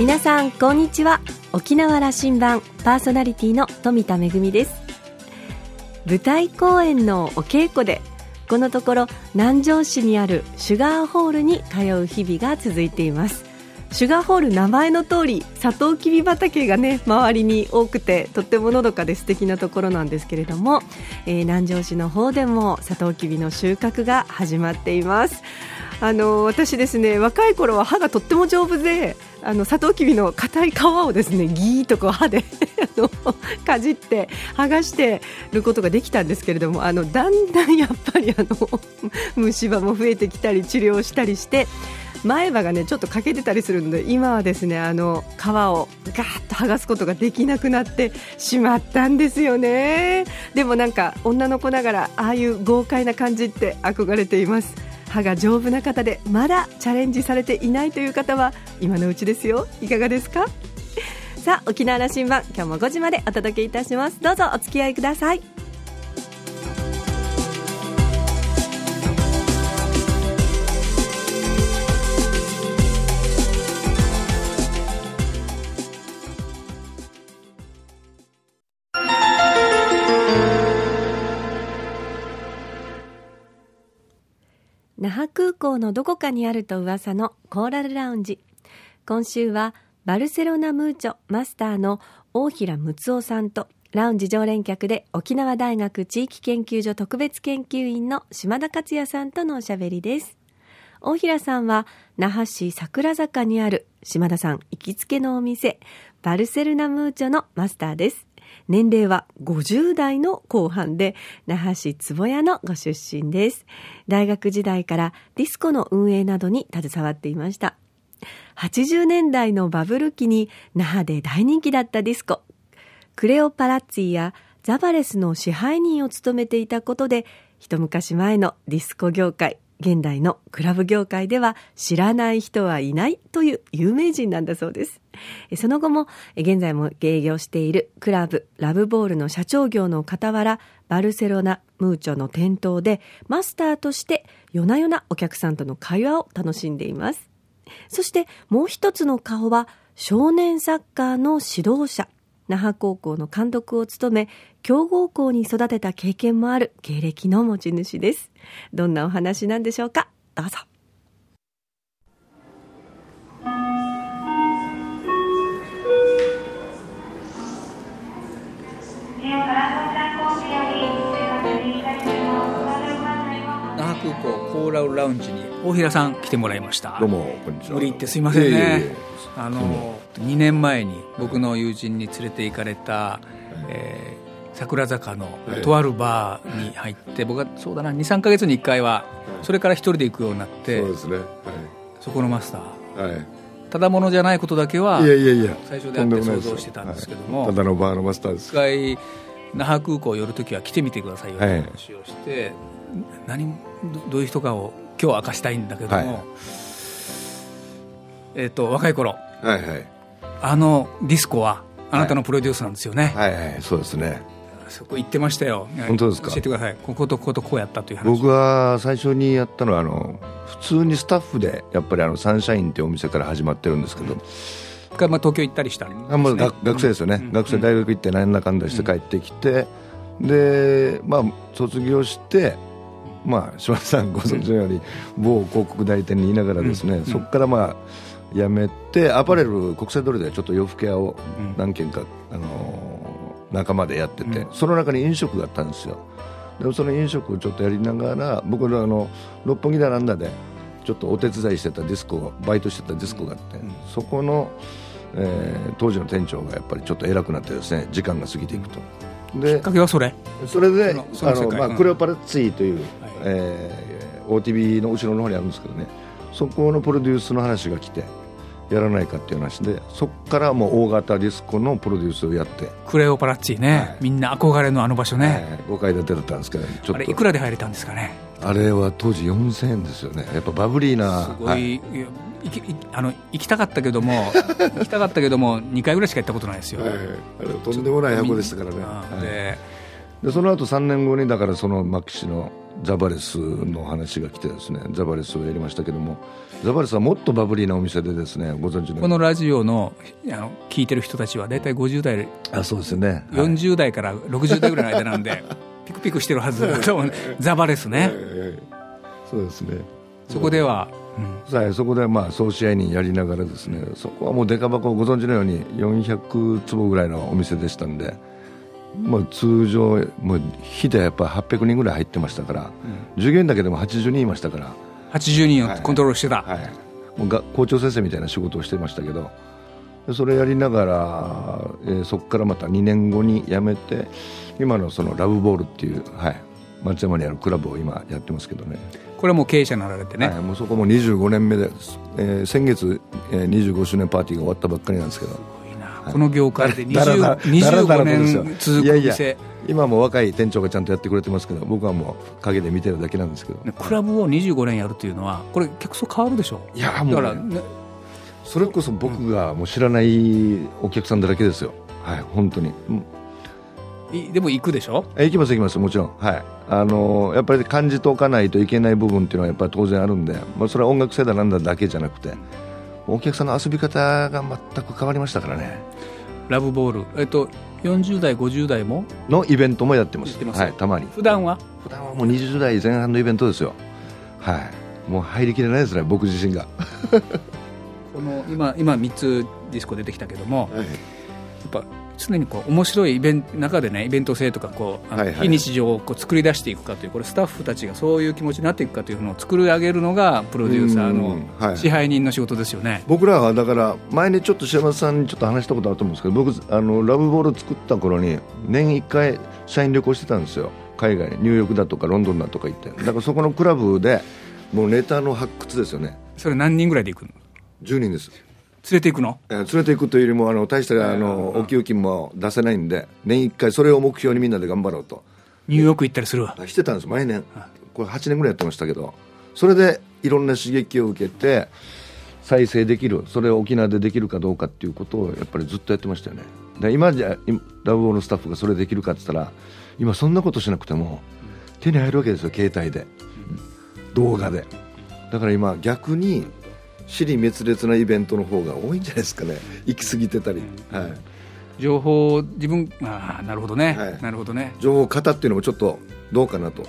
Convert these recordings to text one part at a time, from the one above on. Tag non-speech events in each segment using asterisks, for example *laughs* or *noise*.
皆さんこんにちは。沖縄羅針盤パーソナリティの富田恵です。舞台公演のお稽古でこのところ南城市にあるシュガーホールに通う日々が続いています。シュガーホール名前の通りサトウキビ畑がね周りに多くてとってものどかで素敵なところなんですけれども、えー、南城市の方でもサトウキビの収穫が始まっています。あの私ですね若い頃は歯がとっても丈夫であのサトウキビの硬い皮をですねギーとこう歯で *laughs* かじって剥がしてることができたんですけれどもあのだんだんやっぱりあの虫歯も増えてきたり治療したりして前歯がねちょっと欠けてたりするので今はですねあの皮をガーッと剥がすことができなくなってしまったんですよね。でもなんか女の子ながらああいう豪快な感じって憧れています。歯が丈夫な方でまだチャレンジされていないという方は今のうちですよ。いかがですか？さあ沖縄羅針盤今日も5時までお届けいたします。どうぞお付き合いください。那覇空港のどこかにあると噂のコーラルラウンジ今週はバルセロナムーチョマスターの大平睦夫さんとラウンジ常連客で沖縄大学地域研究所特別研究員の島田克也さんとのおしゃべりです。大平さんは那覇市桜坂にある島田さん行きつけのお店バルセロナムーチョのマスターです。年齢は50代の後半で、那覇市壺屋のご出身です。大学時代からディスコの運営などに携わっていました。80年代のバブル期に那覇で大人気だったディスコ、クレオパラッツィやザパレスの支配人を務めていたことで、一昔前のディスコ業界、現代のクラブ業界では知らない人はいないという有名人なんだそうです。その後も現在も営業しているクラブラブボールの社長業の傍らバルセロナムーチョの店頭でマスターとして夜な夜なお客さんとの会話を楽しんでいます。そしてもう一つの顔は少年サッカーの指導者。那覇高校の監督を務め、強豪校に育てた経験もある経歴の持ち主です。どんなお話なんでしょうか？どうぞ。那覇空港コーラルラウンジに大平さん来てもらいました。どうもこんにちは。無理言ってすいませんね、あの2年前に僕の友人に連れて行かれた、えー、桜坂のとあるバーに入って、僕はそうだな23か月に1回はそれから一人で行くようになってそうですね、はい、そこのマスター、はい、ただものじゃないことだけはいやいやいや。最初であって想像してたんですけども、はい、ただのバーのマスターです。一回那覇空港寄るときは来てみてくださいよとい。う話をして、はい、何どういう人かを今日明かしたいんだけども、はい、えっ、と若い頃、はいはい、あのディスコはあなたのプロデュースなんですよね、はい、はいはいそうですね。そこ行ってましたよ。本当ですか？教えてください。こことこことこうやったという話。僕は最初にやったのはあの普通にスタッフでやっぱりあのサンシャインっていうお店から始まってるんですけど、うんまあ、東京行ったりしたり、ね、あまあ、学学生ですよね、うん、学生大学行って何らかんだして帰ってきて、うん、でまあ卒業してまあ島田さんご存知のように某広告代理店にいながらですね、そこからまあ辞めてアパレル国際通りでちょっと洋服屋を何軒か、あの仲間でやってて、その中に飲食があったんですよ。でその飲食をちょっとやりながら僕のあの六本木だなんだでちょっとお手伝いしてたディスコバイトしてたディスコがあって、そこの、えー、当時の店長がやっぱりちょっと偉くなってですね時間が過ぎていくと。できっかけはそれ？それであの、まあ、クレオパラッツィという、はい、えー、OTB の後ろの方にあるんですけどねそこのプロデュースの話が来てやらないかっていう話でそこからもう大型ディスコのプロデュースをやって。クレオパラッツィね、はい、みんな憧れのあの場所ね、はい、5階建てだったんですけど、ちょっと。あれいくらで入れたんですかね？あれは当時4000円ですよね。やっぱバブリーなすごい、はい、行きあの行きたかったけども *laughs* 行きたかったけども2回ぐらいしか行ったことないですよ、はい、とんでもない箱でしたからね、ででその後3年後にだからそのマキシのザバレスの話が来てですねザバレスをやりましたけどもザバレスはもっとバブリーなお店でですねご存知のこのラジオのあの聞いてる人たちは大体50代。あそうですね、はい、40代から60代ぐらいの間なんで *laughs* ピクピクしてるはず。ザバレスね、そうですね。そこでは、うん、そこでまあ総支配人やりながらですねそこはもうデカ箱ご存知のように400坪ぐらいのお店でしたんでまあ、通常、もう日でやっぱ800人ぐらい入ってましたから、うん、従業員だけでも80人いましたから、80人をコントロールしてた、はい、はい、もうが校長先生みたいな仕事をしてましたけど、それやりながら、えー、そこからまた2年後に辞めて、今のそのラブボールっていう、はい、松山にあるクラブを今やってますけどね。これも経営者になられてね、はい、もうそこも25年目で、えー、先月、えー、25周年パーティーが終わったばっかりなんですけど。この業界で *laughs* 20 25年続く店。今も若い店長がちゃんとやってくれてますけど僕はもう陰で見てるだけなんですけど、クラブを25年やるというのはこれ客層変わるでしょいやもう、ね、ね、それこそ僕がもう知らないお客さんだらけですよ。はい本当に、うん、でも行くでしょ？行きます行きますもちろん。はい。あのやっぱり感じておかないといけない部分っていうのはやっぱり当然あるんで、まあ、それは音楽性だなんだだけじゃなくてお客さんの遊び方が全く変わりましたからねラブボール、えっと、40代、50代も？のイベントもやってます、はい、たまに。普段は？普段はもう20代前半のイベントですよ、はい、もう入りきれないですね、僕自身が。*laughs* この今今3つディスコ出てきたけども、はい、やっぱ常にこう面白いイベント中でねイベント性とかこう、はいはい、非日常をこう作り出していくかというこれスタッフたちがそういう気持ちになっていくかというのを作り上げるのがプロデューサーの支配人の仕事ですよね、はい、僕らはだから前にちょっと島田さんにちょっと話したことあると思うんですけど僕あのラブボール作った頃に年1回社員旅行してたんですよ。海外にニューヨークだとかロンドンだとか行って。だからそこのクラブでもうネタの発掘ですよね。それ何人ぐらいで行くの？10人です連れていくの、えー、連れていくというよりもあの大したあのお給金も出せないんで年1回それを目標にみんなで頑張ろうと。ニューヨーク行ったりするわ。してたんです毎年。これ8年ぐらいやってましたけど。それでいろんな刺激を受けて再生できるそれを沖縄でできるかどうかっていうことをやっぱりずっとやってましたよね。で今じゃラブオーのスタッフがそれできるかって言ったら今そんなことしなくても手に入るわけですよ携帯で。動画で。だから今逆に尻滅裂なイベントの方が多いんじゃないですかね。行き過ぎてたり、はい、情報自分ああなるほどね、はい、なるほどね。情報型っていうのもちょっとどうかなと。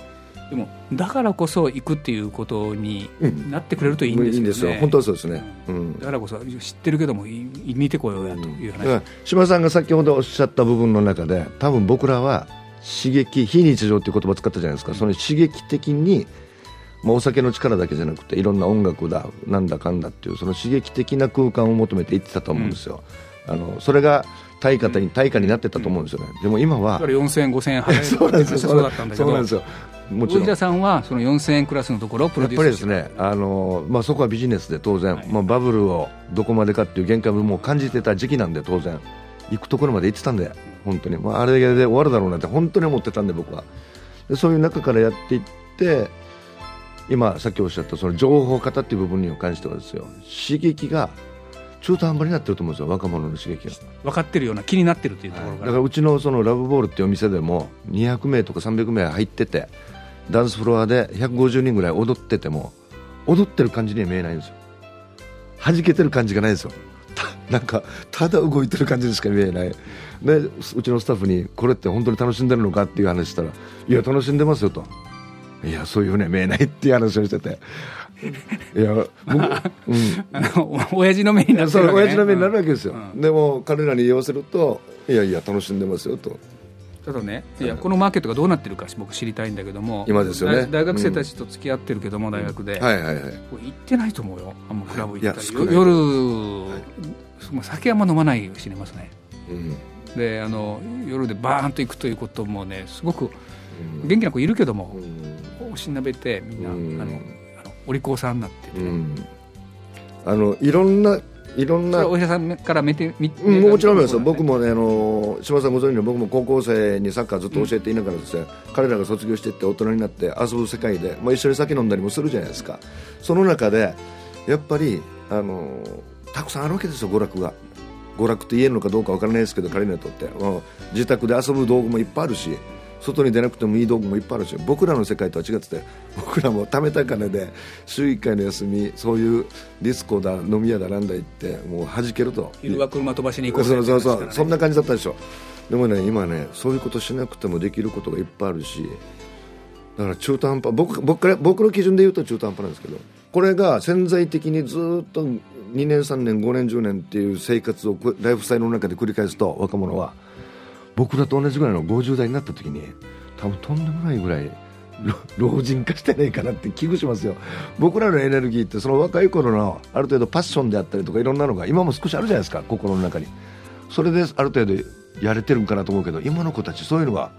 でもだからこそ行くっていうことになってくれるといいんですよね、うん、いいんですよ。本当はそうですね、うん、だからこそ知ってるけども見てこようやという話、うん、島さんが先ほどおっしゃった部分の中で多分僕らは刺激非日常っていう言葉を使ったじゃないですか。その刺激的にまあ、お酒の力だけじゃなくていろんな音楽だなんだかんだっていうその刺激的な空間を求めていってたと思うんですよ、うん、あのそれが対価に対価になってたと思うんですよね、でも今は4000円5000円払える *laughs* そうなんですよそうだったんだけど。そうなんですよ。もちろん。田さんはその4000円クラスのところをプロデュースやっぱりですねあの、まあ、そこはビジネスで当然、はい、まあ、バブルをどこまでかっていう限界も感じてた時期なんで当然行くところまで行ってたんで本当に、まあ、あれで終わるだろうなって本当に思ってたんで僕は。でそういう中からやっていって今さっきおっしゃったその情報型っていう部分に関してはですよ刺激が中途半端になってると思うんですよ若者の刺激が。分かってるような気になってるっていうところ、はい、だからうちのそのラブボールっていうお店でも200名とか300名入っててダンスフロアで150人ぐらい踊ってても踊ってる感じには見えないんですよ。弾けてる感じがないんですよ。なんかただ動いてる感じにしか見えない。でうちのスタッフにこれって本当に楽しんでるのかっていう話したらいや楽しんでますよといやそういうふうには見えないっていう話をしてて。いや僕、うん、*laughs* 親父の目になる、ね、そう親父の目になるわけですよ、うん、でも彼らに言わせるといやいや楽しんでますよと。ただねいやこのマーケットがどうなってるか僕知りたいんだけども。今ですよね。大学生たちと付き合ってるけども、大学で、はいはいはい。行ってないと思うよ。あんまクラブ行ったり夜、はい、酒あんま飲まないようにしてますね、うん、であの夜でバーンと行くということもねすごく元気な子いるけども、おしなべてみんな、あのお利口さんになってて、あのいろんないろんなお医者さんから見て見て、うん、もちろんです、ね、僕もねあの島さんご存知の僕も高校生にサッカーずっと教えていながらですね、うん、彼らが卒業していって大人になって遊ぶ世界で、まあ、一緒に酒飲んだりもするじゃないですか。その中でやっぱりあのたくさんあるわけですよ娯楽が。娯楽って言えるのかどうかわからないですけど彼らにとって、自宅で遊ぶ道具もいっぱいあるし外に出なくてもいい道具もいっぱいあるし僕らの世界とは違ってて僕らも貯めた金で週1回の休みそういうディスコだ飲み屋だなんだ行ってもう弾けると。昼は車飛ばしに行こうそうそうそう、そんな感じだったでしょ。でもね今ねそういうことしなくてもできることがいっぱいあるしだから中途半端僕僕から僕の基準で言うと中途半端なんですけどこれが潜在的にずっと2年3年5年10年っていう生活をライフスタイルの中で繰り返すと若者は僕らと同じぐらいの50代になった時に多分とんでもないぐらい老人化してないかなって危惧しますよ。僕らのエネルギーってその若い頃のある程度パッションであったりとかいろんなのが今も少しあるじゃないですか心の中に。それである程度やれてるんかなと思うけど今の子たちそういうのが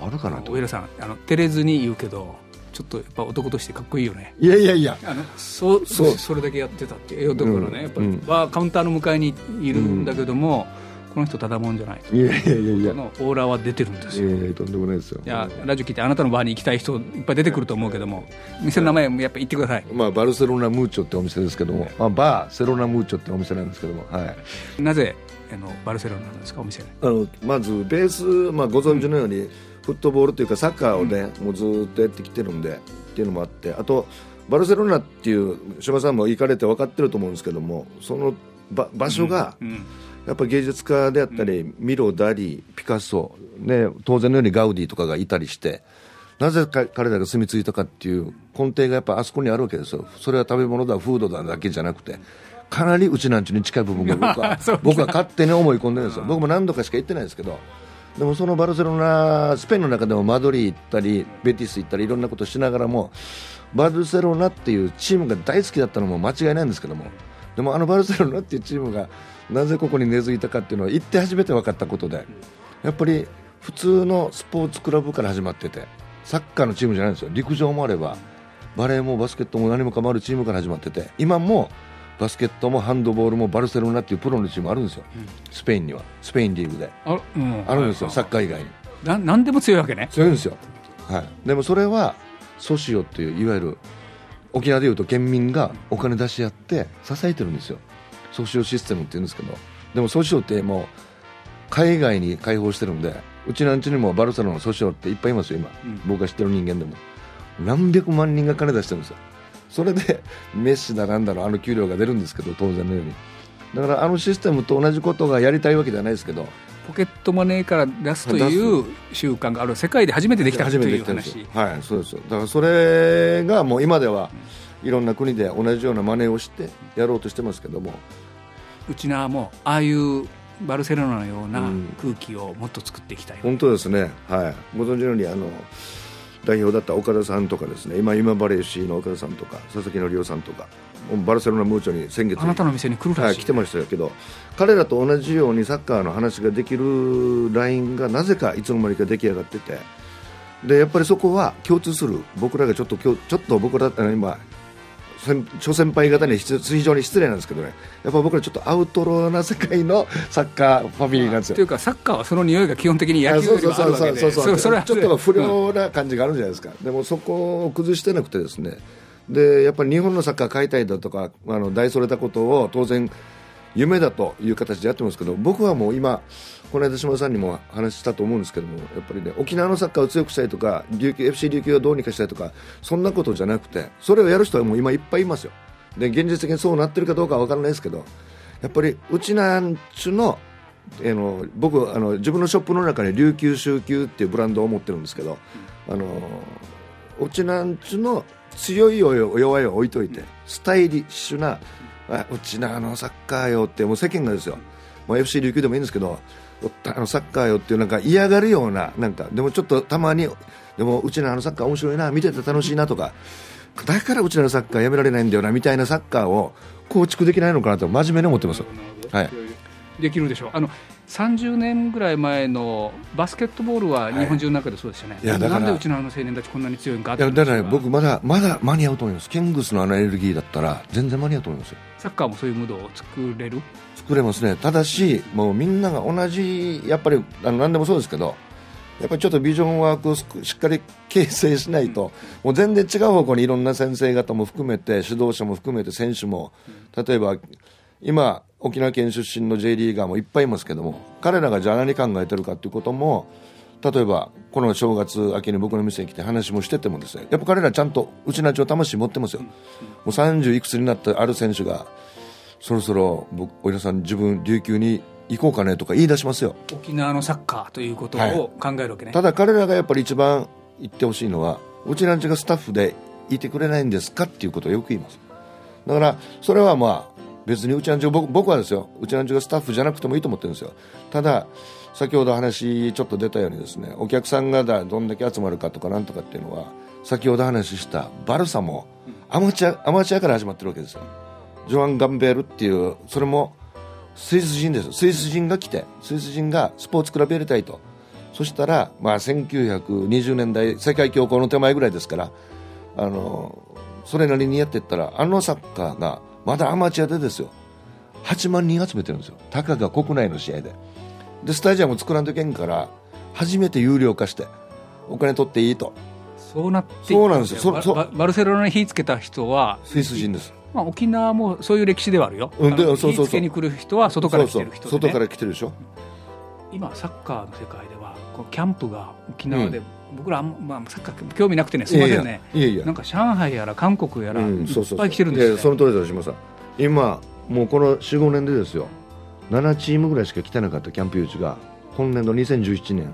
あるかなと。上田さんあの照れずに言うけどちょっとやっぱ男としてかっこいいよね。いやいやいや。あのそうそう。それだけやってたっていうところね、うん、やっぱり、バーカウンターの向かいにいるんだけども、うん、この人ただもんじゃない。いやいやいやいや。のオーラは出てるんですよ。いやいやとんでもないですよ。いやラジオ聞いてあなたのバーに行きたい人いっぱい出てくると思うけども店の名前もやっぱ言ってください、まあ、バルセロナムーチョってお店ですけども、まあ、バーセロナムーチョってお店なんですけども、はい、なぜあのバルセロナなんですかお店。あのまずベース、まあ、ご存知のように、うんフットボールというかサッカーをね、もうずっとやってきてるんでっていうのもあって。あとバルセロナっていう島さんも行かれて分かってると思うんですけどもその場場所が、やっぱ芸術家であったり、ミロ、ダリピカソ、ね、当然のようにガウディとかがいたりしてなぜか彼らが住み着いたかっていう根底がやっぱあそこにあるわけですよ。それは食べ物だフードだだけじゃなくてかなりうちなんちに近い部分が僕は *laughs* 僕は勝手に思い込んでるんですよ。僕も何度かしか行ってないですけどでもそのバルセロナ、スペインの中でもマドリー行ったり、ベティス行ったり、いろんなことしながらも、バルセロナっていうチームが大好きだったのも間違いないんですけども、でもあのバルセロナっていうチームがなぜここに根付いたかっていうのは、行って初めて分かったことで、やっぱり普通のスポーツクラブから始まってて、サッカーのチームじゃないんですよ、陸上もあれば、バレーもバスケットも何もかもあるチームから始まってて、今もバスケットもハンドボールもバルセロナっていうプロのチームあるんですよ、うん、スペインには。スペインリーグで。あ,、うん、あるんですよ、サッカー以外に。な何でも強いわけね。強いんですよ、はい、でもそれはソシオっていういわゆる沖縄でいうと県民がお金出し合って支えてるんですよソシオシステムって言うんですけどでもソシオってもう海外に開放してるんでうちなんちにもバルセロナのソシオっていっぱいいますよ今、うん、僕が知ってる人間でも。何百万人が金出してるんですよ。それでメッシだなんだろうあの給料が出るんですけど当然のように。だからあのシステムと同じことがやりたいわけではないですけどポケットマネーから出すという習慣がある世界で初めてできたという話。はいそうですだからそれがもう今ではいろんな国で同じようなマネーをしてやろうとしてますけども。うちなもああいうバルセロナのような空気をもっと作っていきたい、うん、本当ですね。はい。ご存知のようにあの代表だった岡田さんとかですね。今今バレーシーの岡田さんとか佐々木則夫さんとかバルセロナムーチョに先月あなたの店に来るらしい、はい、来てましたけど彼らと同じようにサッカーの話ができるラインがなぜかいつの間にか出来上がってて。でやっぱりそこは共通する僕らがちょっとちょっと僕ら今諸先輩方に非常に失礼なんですけどね。やっぱ僕らちょっとアウトローな世界のサッカーファミリーなんですよ。というかサッカーはその匂いが基本的に野球よりもあるわけで。ちょっと不良な感じがあるじゃないですか、うん、でもそこを崩してなくてですね。でやっぱり日本のサッカー買いたいだとかあの大それたことを当然夢だという形でやってますけど僕はもう今この間島田さんにも話したと思うんですけどもやっぱりね沖縄のサッカーを強くしたいとか琉球 FC 琉球をどうにかしたいとかそんなことじゃなくてそれをやる人はもう今いっぱいいますよ。で現実的にそうなってるかどうかは分からないですけどやっぱりうちなんちゅのえの僕あの自分のショップの中に琉球週休っていうブランドを持ってるんですけど、あのうちなんちゅの強い弱いを置いといてスタイリッシュなうちのあのサッカーよってもう世間がですよ、まあ、FC 琉球でもいいんですけどあのサッカーよっていうなんか嫌がるようななんかでもちょっとたまにでもうちのあのサッカー面白いな見てて楽しいなとかだからうちのサッカーやめられないんだよなみたいなサッカーを構築できないのかなと真面目に思ってます。はいできるでしょう。あの30年ぐらい前のバスケットボールは日本中の中でそうですよね、はい、いやだからなんでうちのあの青年たちこんなに強いんかいやだから僕まだまだ間に合うと思います。キングスのあのエネルギーだったら全然間に合うと思いますサッカーもそういうムードを作れる？作れますね。ただしもうみんなが同じやっぱりあの何でもそうですけどやっぱりちょっとビジョンワークをしっかり *laughs* 形成しないと、もう全然違う方向にいろんな先生方も含めて指導者も含めて選手も。例えば今沖縄県出身の J リーガーもいっぱいいますけども彼らがじゃあ何考えてるかということも例えばこの正月明けに僕の店に来て話もしててもですねやっぱ彼らちゃんとうちなちを魂持ってますよ、もう30いくつになったある選手がそろそろ僕お稲さん自分琉球に行こうかねとか言い出しますよ。沖縄のサッカーということを考えるわけね、ただ彼らがやっぱり一番言ってほしいのはうちなんちがスタッフでいてくれないんですかっていうことをよく言います。だからそれはまあ別にうちなんち僕僕はですようちなんちがスタッフじゃなくてもいいと思ってるんですよ。ただ先ほど話ちょっと出たようにですねお客さんがだどんだけ集まるかとかなんとかっていうのは先ほど話したバルサもアマチュアアマチュアから始まってるわけですよ。ジョアン・ガンベールっていうそれもスイス人ですスイス人が来てスイス人がスポーツクラブやりたいと。そしたら、まあ、1920年代世界恐慌の手前ぐらいですからあのそれなりにやっていったらあのサッカーがまだアマチュアでですよ。8万人集めてるんですよ。たかが国内の試合で。でスタジアム作らんといけんから初めて有料化してお金取っていいと。そうなってそうなんですよ。そそババルセロナに火つけた人はスイス人です。まあ、沖縄もそういう歴史ではあるよ、うんでそうそうそう。火つけに来る人は外から来てる人で、ね、そうそう。外から来てるでしょ。今サッカーの世界ではこうキャンプが沖縄で、僕らあんま、まあ、サッカー興味なくてねすみませんね。いやいやなんか上海やら韓国やら、うんいっぱい来てるんですその通りです島さん今もうこの45年でですよ。7チームぐらいしか来てなかったキャンプ誘致が今年度2017年。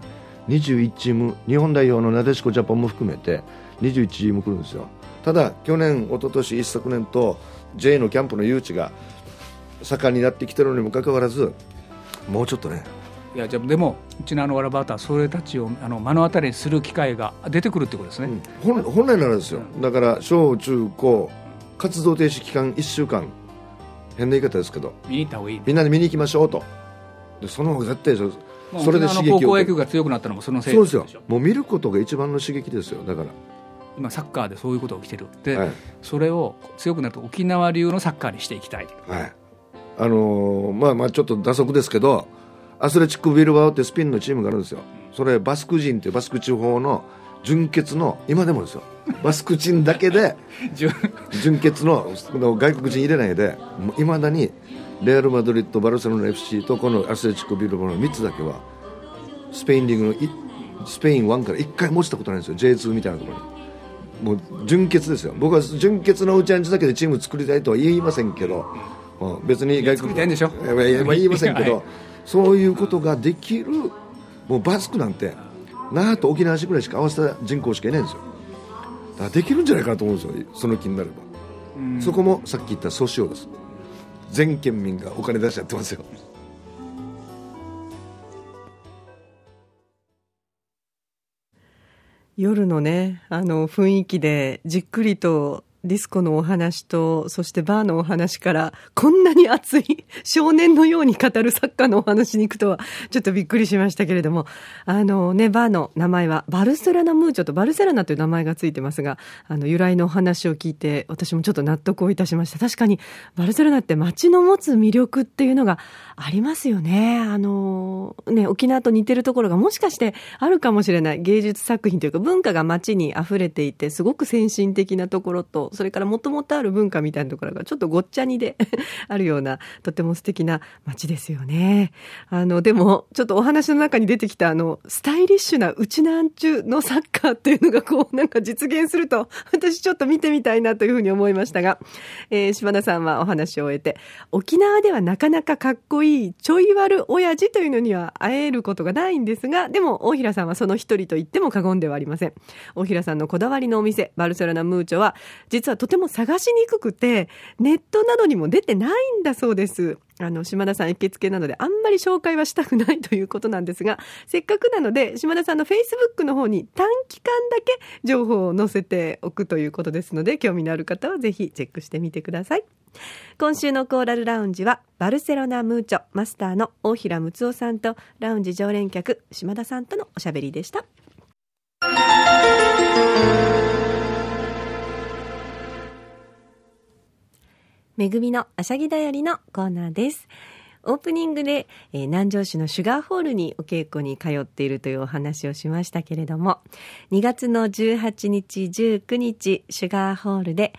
21チーム日本代表のなでしこジャパンも含めて21チーム来るんですよ。ただ去年一昨年一昨年と J のキャンプの誘致が盛んになってきてるのにもかかわらずもうちょっとねいやじゃあでもうちのあのわらバーターそれたちをあの目の当たりにする機会が出てくるってことですね、本本来ならですよ。だから小中高活動停止期間1週間変な言い方ですけど見に行った方がいい、ね、みんなで見に行きましょうと。でその方が絶対それで刺激を高校野球が強くなったのもそのせいそうですよ。もう見ることが一番の刺激ですよ。だか今サッカーでそういうことが起きてる。で、らはい、それを強くなると沖縄流のサッカーにしていきたい。はい、あのーまあまあちょっと打足ですけどアスレチック・ビルバオってスピンのチームがあるんですよ。それバスク人っていうバスク地方の純血の今でもですよ。バスク人だけで *laughs* 純血の外国人入れないでいまだにレアル・マドリッドバルセロナ FC とこのアスレチック・ビルバオの3つだけはスペインリーグのいスペイン1から1回も落ちたことないんですよ。J2 みたいなところに。もう純血ですよ。僕は純血のうちあんちだけでチーム作りたいとは言いませんけど、まあ、別に外国いやいやまあ言いませんけど、*laughs* はいそういうことができるもうバスクなんて那覇と沖縄市ぐらいしか合わせた人口しかいないんですよ。だからできるんじゃないかなと思うんですよその気になれば、うん。そこもさっき言った訴訟です。全県民がお金出しちゃってますよ。夜のねあの雰囲気でじっくりとディスコのお話とそしてバーのお話からこんなに熱い少年のように語るサッカーのお話に行くとはちょっとびっくりしましたけれども。*laughs* あのねバーの名前はバルセロナムーチョとバルセロナという名前がついてますがあの由来のお話を聞いて私もちょっと納得をいたしました。確かにバルセロナって街の持つ魅力っていうのがありますよね。あのね沖縄と似てるところがもしかしてあるかもしれない芸術作品というか文化が街に溢れていてすごく先進的なところとそれからもともとある文化みたいなところがちょっとごっちゃにで *laughs* あるようなとても素敵な街ですよね。あのでもちょっとお話の中に出てきたあのスタイリッシュなうちなんちゅうのサッカーっていうのがこう *laughs* なんか実現すると私ちょっと見てみたいなというふうに思いましたが、えー島田さんはお話を終えて沖縄ではなかなかかっこいいちょい悪親父というのには会えることがないんですがでも大平さんはその一人と言っても過言ではありません。大平さんのこだわりのお店バルセロナムーチョは実はとても探しにくくてネットなどにも出てないんだそうです。あの島田さん行きつけなのであんまり紹介はしたくないということなんですがせっかくなので島田さんのフェイスブックの方に短期間だけ情報を載せておくということですので興味のある方はぜひチェックしてみてください。今週のコーラルラウンジはバルセロナムーチョマスターの大平睦夫さんとラウンジ常連客島田さんとのおしゃべりでした。めぐみのあしゃぎだよりのコーナーです。オープニングで、えー南城市のシュガーホールにお稽古に通っているというお話をしましたけれども、2月の18日、19日、シュガーホールで、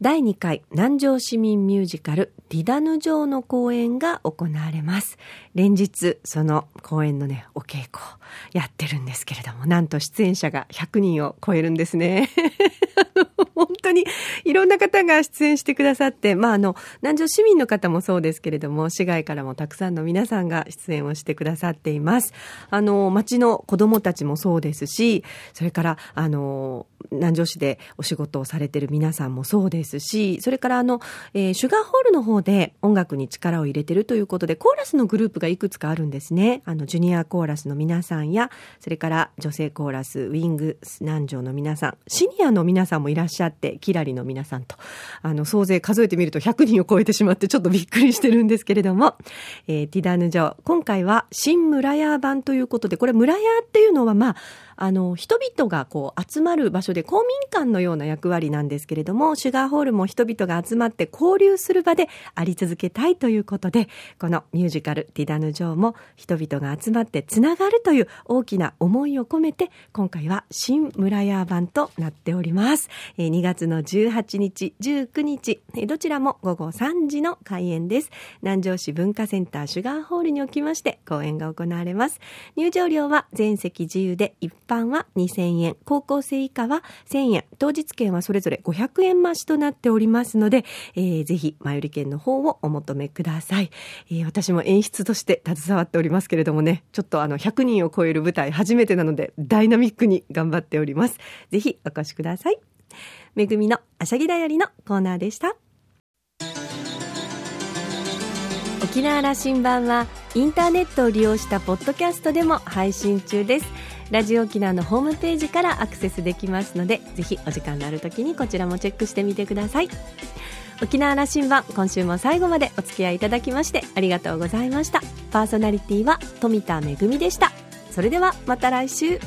第2回南城市民ミュージカルディダヌ城の公演が行われます。連日その公演のね、お稽古やってるんですけれども、なんと出演者が100人を超えるんですね。当にいろんな方が出演してくださって、まああの、南城市民の方もそうですけれども、市外からもたくさんの皆さんが出演をしてくださっています。あの、町の子供たちもそうですし、それから、あの、南城市でお仕事をされてる皆さんもそうですし、それからあの、えー、シュガーホールの方で音楽に力を入れてるということで、コーラスのグループがいくつかあるんですね。あの、ジュニアコーラスの皆さんや、それから女性コーラス、ウィング南城の皆さん、シニアの皆さんもいらっしゃって、キラリの皆さんと、あの、総勢数えてみると100人を超えてしまってちょっとびっくりしてるんですけれども、えー、ティダーヌ城、今回は新村屋版ということで、これ村屋っていうのはまあ、あの、人々がこう集まる場所で公民館のような役割なんですけれども、シュガーホールも人々が集まって交流する場であり続けたいということで、このミュージカルティダヌ・ジョも人々が集まってつながるという大きな思いを込めて、今回は新村屋版となっております。2月の18日、19日、どちらも午後3時の開演です。南城市文化センターシュガーホールにおきまして公演が行われます。入場料は全席自由で一般は2000円、高校生以下は1000円、当日券はそれぞれ500円増しとなっておりますので、えー、ぜひ、前売り券の方をお求めください。えー、私も演出として携わっておりますけれどもね、ちょっとあの、100人を超える舞台初めてなので、ダイナミックに頑張っております。ぜひ、お越しください。めぐみのあしゃぎだよりのコーナーでした。沖縄羅針盤はインターネットを利用したポッドキャストでも配信中です。ラジオ沖縄のホームページからアクセスできますのでぜひお時間のある時にこちらもチェックしてみてください。沖縄羅針盤今週も最後までお付き合いいただきましてありがとうございました。パーソナリティは富田恵でした。それではまた来週。